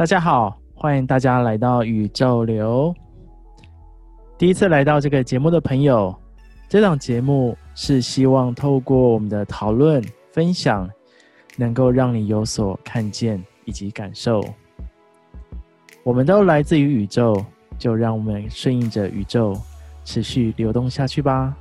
大家好，欢迎大家来到宇宙流。第一次来到这个节目的朋友，这档节目是希望透过我们的讨论分享，能够让你有所看见以及感受。我们都来自于宇宙，就让我们顺应着宇宙，持续流动下去吧。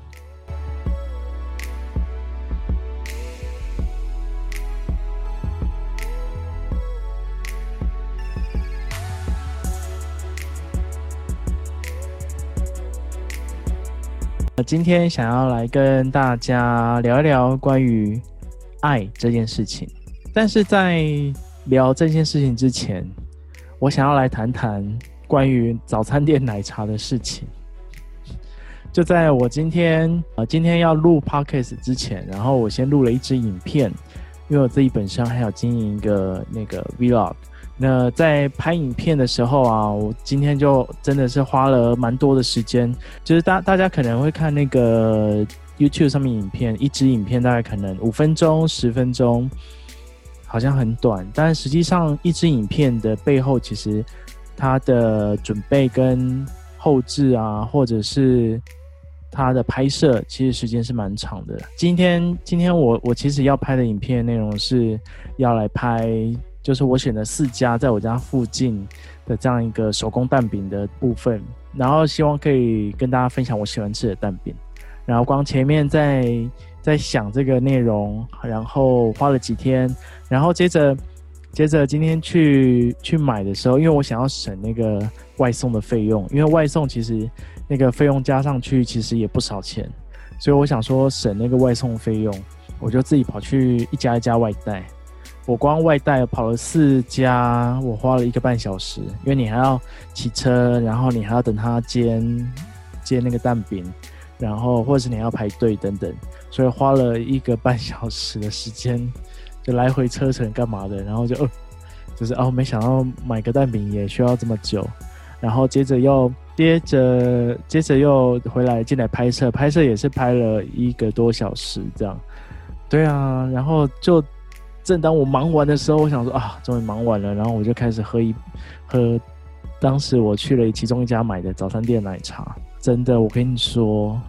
今天想要来跟大家聊一聊关于爱这件事情，但是在聊这件事情之前，我想要来谈谈关于早餐店奶茶的事情。就在我今天呃今天要录 podcast 之前，然后我先录了一支影片，因为我自己本身还有经营一个那个 vlog。那在拍影片的时候啊，我今天就真的是花了蛮多的时间。就是大大家可能会看那个 YouTube 上面影片，一支影片大概可能五分钟、十分钟，好像很短。但实际上，一支影片的背后，其实它的准备跟后置啊，或者是它的拍摄，其实时间是蛮长的。今天，今天我我其实要拍的影片内容是要来拍。就是我选了四家在我家附近的这样一个手工蛋饼的部分，然后希望可以跟大家分享我喜欢吃的蛋饼。然后光前面在在想这个内容，然后花了几天，然后接着接着今天去去买的时候，因为我想要省那个外送的费用，因为外送其实那个费用加上去其实也不少钱，所以我想说省那个外送费用，我就自己跑去一家一家外带。我光外带跑了四家，我花了一个半小时，因为你还要骑车，然后你还要等他煎煎那个蛋饼，然后或者是你要排队等等，所以花了一个半小时的时间，就来回车程干嘛的，然后就呃，就是哦，没想到买个蛋饼也需要这么久，然后接着又接着接着又回来进来拍摄，拍摄也是拍了一个多小时这样，对啊，然后就。正当我忙完的时候，我想说啊，终于忙完了，然后我就开始喝一喝。当时我去了其中一家买的早餐店奶茶，真的，我跟你说，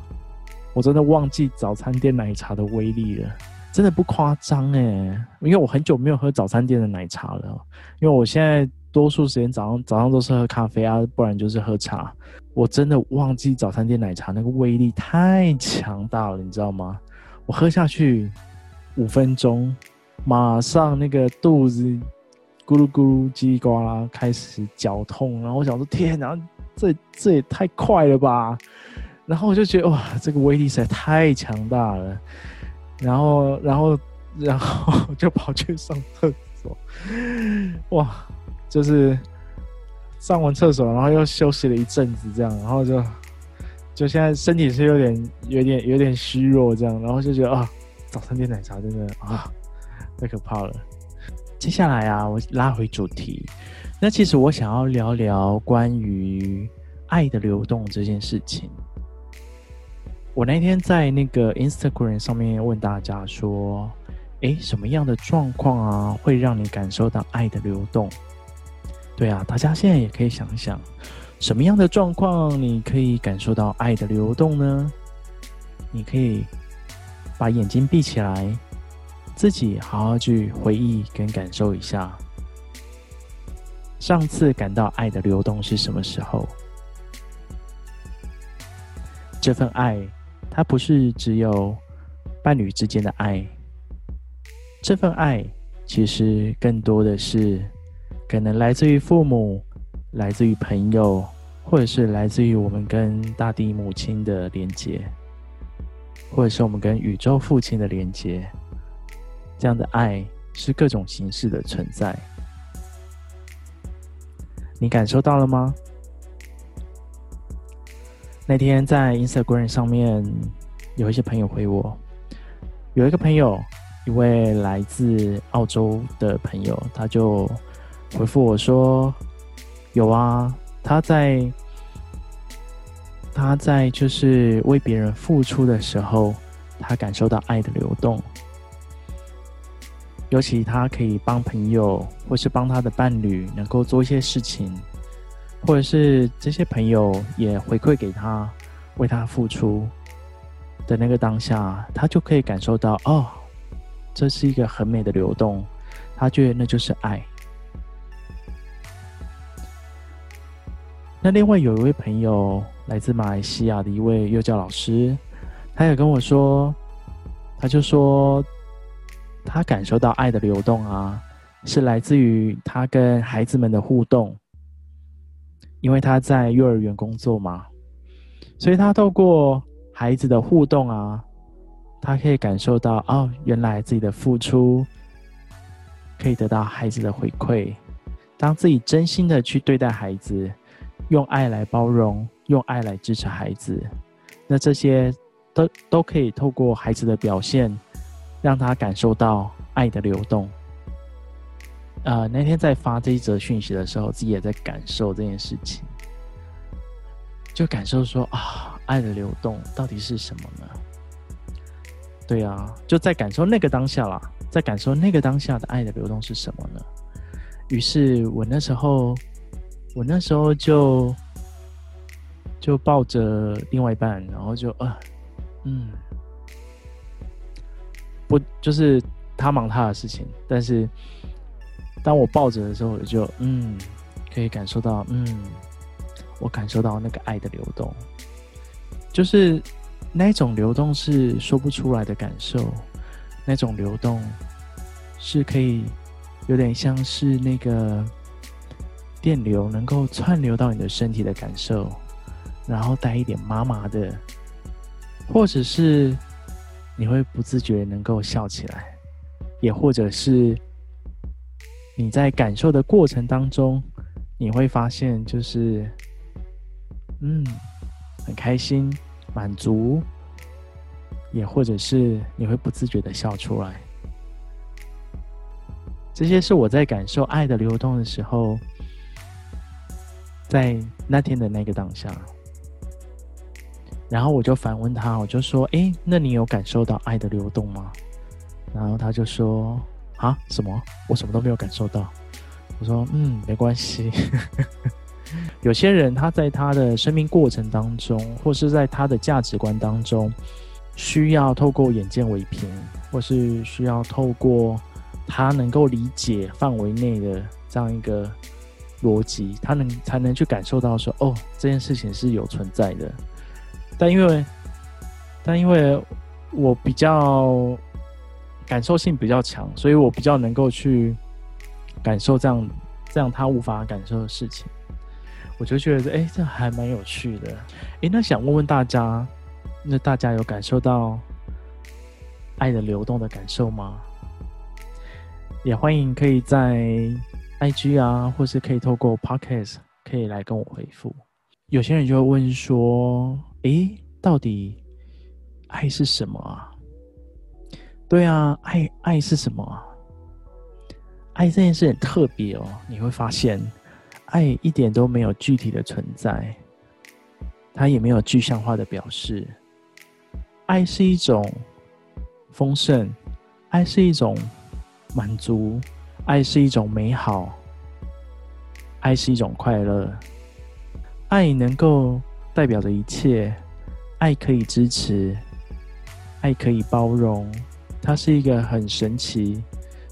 我真的忘记早餐店奶茶的威力了，真的不夸张哎，因为我很久没有喝早餐店的奶茶了，因为我现在多数时间早上早上都是喝咖啡啊，不然就是喝茶。我真的忘记早餐店奶茶那个威力太强大了，你知道吗？我喝下去五分钟。马上那个肚子咕噜咕噜叽里呱啦开始绞痛，然后我想说天哪，这这也太快了吧！然后我就觉得哇，这个威力实在太强大了。然后，然后，然后就跑去上厕所。哇，就是上完厕所，然后又休息了一阵子，这样，然后就就现在身体是有点、有点、有点虚弱，这样，然后就觉得啊，早餐店奶茶真的啊。太可怕了！接下来啊，我拉回主题。那其实我想要聊聊关于爱的流动这件事情。我那天在那个 Instagram 上面问大家说：“诶，什么样的状况啊，会让你感受到爱的流动？”对啊，大家现在也可以想想，什么样的状况你可以感受到爱的流动呢？你可以把眼睛闭起来。自己好好去回忆跟感受一下，上次感到爱的流动是什么时候？这份爱，它不是只有伴侣之间的爱，这份爱其实更多的是可能来自于父母，来自于朋友，或者是来自于我们跟大地母亲的连接，或者是我们跟宇宙父亲的连接。这样的爱是各种形式的存在，你感受到了吗？那天在 Instagram 上面有一些朋友回我，有一个朋友，一位来自澳洲的朋友，他就回复我说：“有啊，他在他在就是为别人付出的时候，他感受到爱的流动。”尤其他可以帮朋友，或是帮他的伴侣，能够做一些事情，或者是这些朋友也回馈给他，为他付出的那个当下，他就可以感受到哦，这是一个很美的流动，他觉得那就是爱。那另外有一位朋友，来自马来西亚的一位幼教老师，他也跟我说，他就说。他感受到爱的流动啊，是来自于他跟孩子们的互动，因为他在幼儿园工作嘛，所以他透过孩子的互动啊，他可以感受到哦，原来自己的付出可以得到孩子的回馈。当自己真心的去对待孩子，用爱来包容，用爱来支持孩子，那这些都都可以透过孩子的表现。让他感受到爱的流动。呃，那天在发这一则讯息的时候，自己也在感受这件事情，就感受说啊，爱的流动到底是什么呢？对啊，就在感受那个当下啦，在感受那个当下的爱的流动是什么呢？于是我那时候，我那时候就就抱着另外一半，然后就呃，嗯。不，就是他忙他的事情，但是当我抱着的时候，我就嗯，可以感受到，嗯，我感受到那个爱的流动，就是那种流动是说不出来的感受，那种流动是可以有点像是那个电流能够窜流到你的身体的感受，然后带一点麻麻的，或者是。你会不自觉能够笑起来，也或者是你在感受的过程当中，你会发现就是，嗯，很开心、满足，也或者是你会不自觉的笑出来。这些是我在感受爱的流动的时候，在那天的那个当下。然后我就反问他，我就说：“诶，那你有感受到爱的流动吗？”然后他就说：“啊，什么？我什么都没有感受到。”我说：“嗯，没关系。有些人他在他的生命过程当中，或是在他的价值观当中，需要透过眼见为凭，或是需要透过他能够理解范围内的这样一个逻辑，他能才能去感受到说，哦，这件事情是有存在的。”但因为，但因为我比较感受性比较强，所以我比较能够去感受这样这样他无法感受的事情，我就觉得，哎，这还蛮有趣的。哎，那想问问大家，那大家有感受到爱的流动的感受吗？也欢迎可以在 IG 啊，或是可以透过 Podcast 可以来跟我回复。有些人就会问说，诶，到底爱是什么啊？对啊，爱爱是什么啊？爱这件事很特别哦，你会发现，爱一点都没有具体的存在，它也没有具象化的表示。爱是一种丰盛，爱是一种满足，爱是一种美好，爱是一种快乐。爱能够代表着一切，爱可以支持，爱可以包容，它是一个很神奇、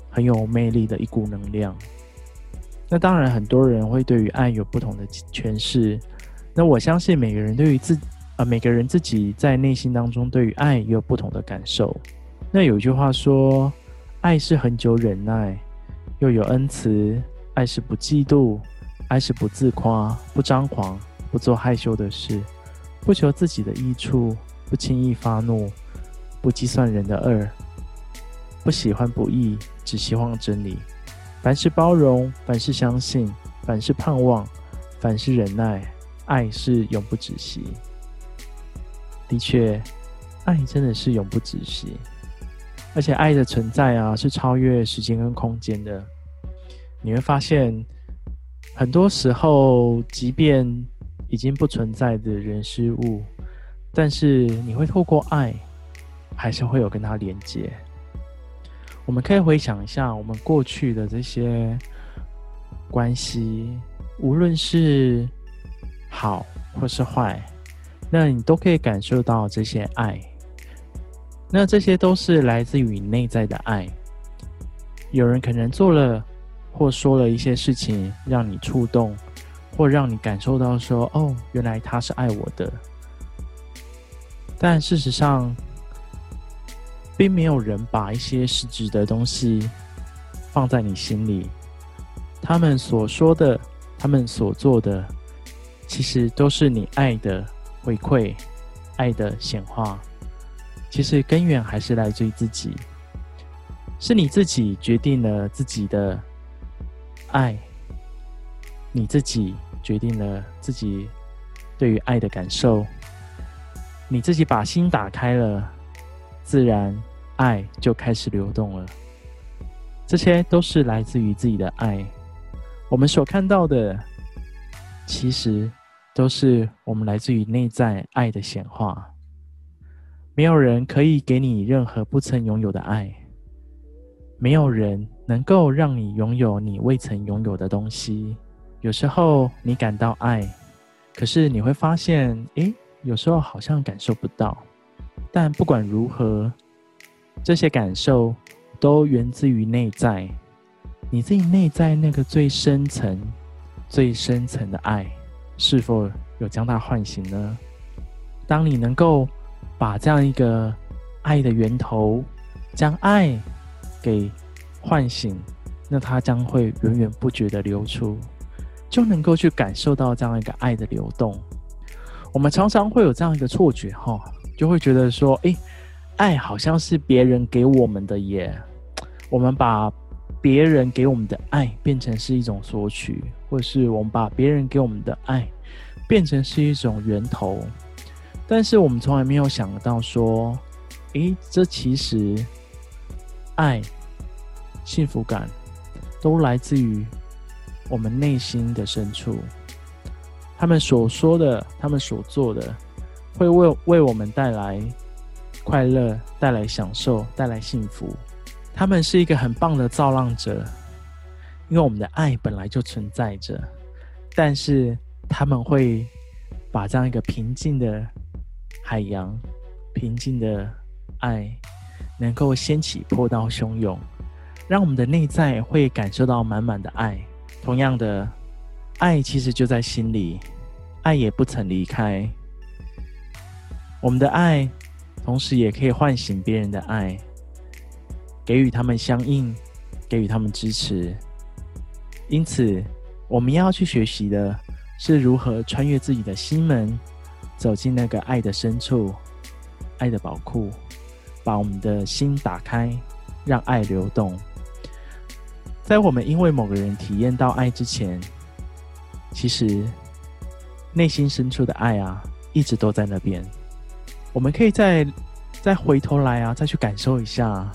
很有魅力的一股能量。那当然，很多人会对于爱有不同的诠释。那我相信每个人对于自啊、呃，每个人自己在内心当中对于爱也有不同的感受。那有一句话说：“爱是恒久忍耐，又有恩慈；爱是不嫉妒，爱是不自夸，不张狂。”不做害羞的事，不求自己的益处，不轻易发怒，不计算人的恶，不喜欢不义，只希望真理。凡事包容，凡事相信，凡事盼望，凡事忍耐。爱是永不止息。的确，爱真的是永不止息，而且爱的存在啊，是超越时间跟空间的。你会发现，很多时候，即便已经不存在的人事物，但是你会透过爱，还是会有跟他连接。我们可以回想一下我们过去的这些关系，无论是好或是坏，那你都可以感受到这些爱。那这些都是来自于内在的爱。有人可能做了或说了一些事情，让你触动，或让你感受到说：“哦，原来他是爱我的。”但事实上，并没有人把一些实质的东西放在你心里。他们所说的，他们所做的，其实都是你爱的回馈，爱的显化。其实根源还是来自于自己，是你自己决定了自己的爱，你自己决定了自己对于爱的感受，你自己把心打开了，自然。爱就开始流动了，这些都是来自于自己的爱。我们所看到的，其实都是我们来自于内在爱的显化。没有人可以给你任何不曾拥有的爱，没有人能够让你拥有你未曾拥有的东西。有时候你感到爱，可是你会发现，诶，有时候好像感受不到。但不管如何，这些感受都源自于内在，你自己内在那个最深层、最深层的爱，是否有将它唤醒呢？当你能够把这样一个爱的源头，将爱给唤醒，那它将会源源不绝的流出，就能够去感受到这样一个爱的流动。我们常常会有这样一个错觉，哈，就会觉得说，诶。爱好像是别人给我们的耶，我们把别人给我们的爱变成是一种索取，或是我们把别人给我们的爱变成是一种源头，但是我们从来没有想到说，诶，这其实爱、幸福感都来自于我们内心的深处，他们所说的，他们所做的，会为为我们带来。快乐带来享受，带来幸福。他们是一个很棒的造浪者，因为我们的爱本来就存在着。但是他们会把这样一个平静的海洋、平静的爱，能够掀起波涛汹涌，让我们的内在会感受到满满的爱。同样的，爱其实就在心里，爱也不曾离开我们的爱。同时，也可以唤醒别人的爱，给予他们相应，给予他们支持。因此，我们要去学习的是如何穿越自己的心门，走进那个爱的深处、爱的宝库，把我们的心打开，让爱流动。在我们因为某个人体验到爱之前，其实内心深处的爱啊，一直都在那边。我们可以再再回头来啊，再去感受一下。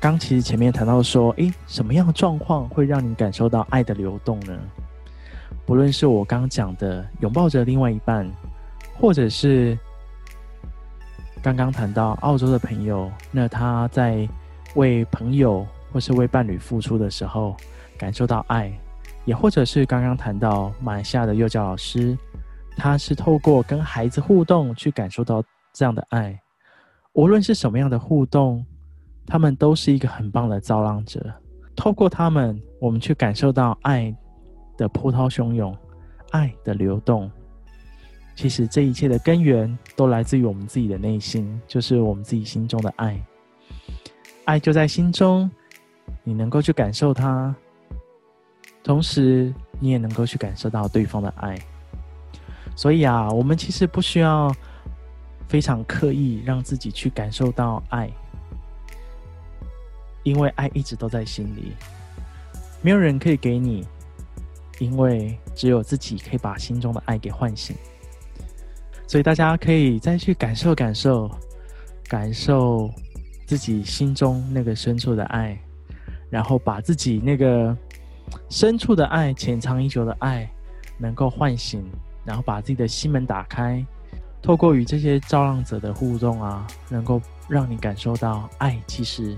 刚其实前面谈到说，诶，什么样的状况会让你感受到爱的流动呢？不论是我刚讲的拥抱着另外一半，或者是刚刚谈到澳洲的朋友，那他在为朋友或是为伴侣付出的时候，感受到爱；也或者是刚刚谈到马来西亚的幼教老师，他是透过跟孩子互动去感受到。这样的爱，无论是什么样的互动，他们都是一个很棒的造浪者。透过他们，我们去感受到爱的波涛汹涌，爱的流动。其实这一切的根源都来自于我们自己的内心，就是我们自己心中的爱。爱就在心中，你能够去感受它，同时你也能够去感受到对方的爱。所以啊，我们其实不需要。非常刻意让自己去感受到爱，因为爱一直都在心里，没有人可以给你，因为只有自己可以把心中的爱给唤醒。所以大家可以再去感受感受，感受自己心中那个深处的爱，然后把自己那个深处的爱、潜藏已久的爱能够唤醒，然后把自己的心门打开。透过与这些造浪者的互动啊，能够让你感受到爱，其实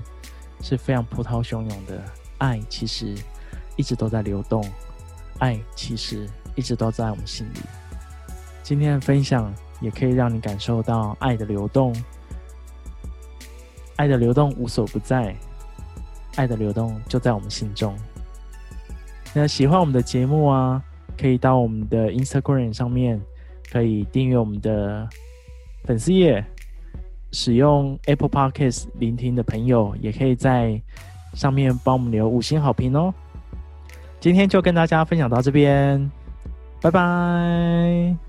是非常波涛汹涌的，爱其实一直都在流动，爱其实一直都在我们心里。今天的分享也可以让你感受到爱的流动，爱的流动无所不在，爱的流动就在我们心中。那喜欢我们的节目啊，可以到我们的 Instagram 上面，可以订阅我们的粉丝页。使用 Apple Podcast 聆听的朋友，也可以在上面帮我们留五星好评哦。今天就跟大家分享到这边，拜拜。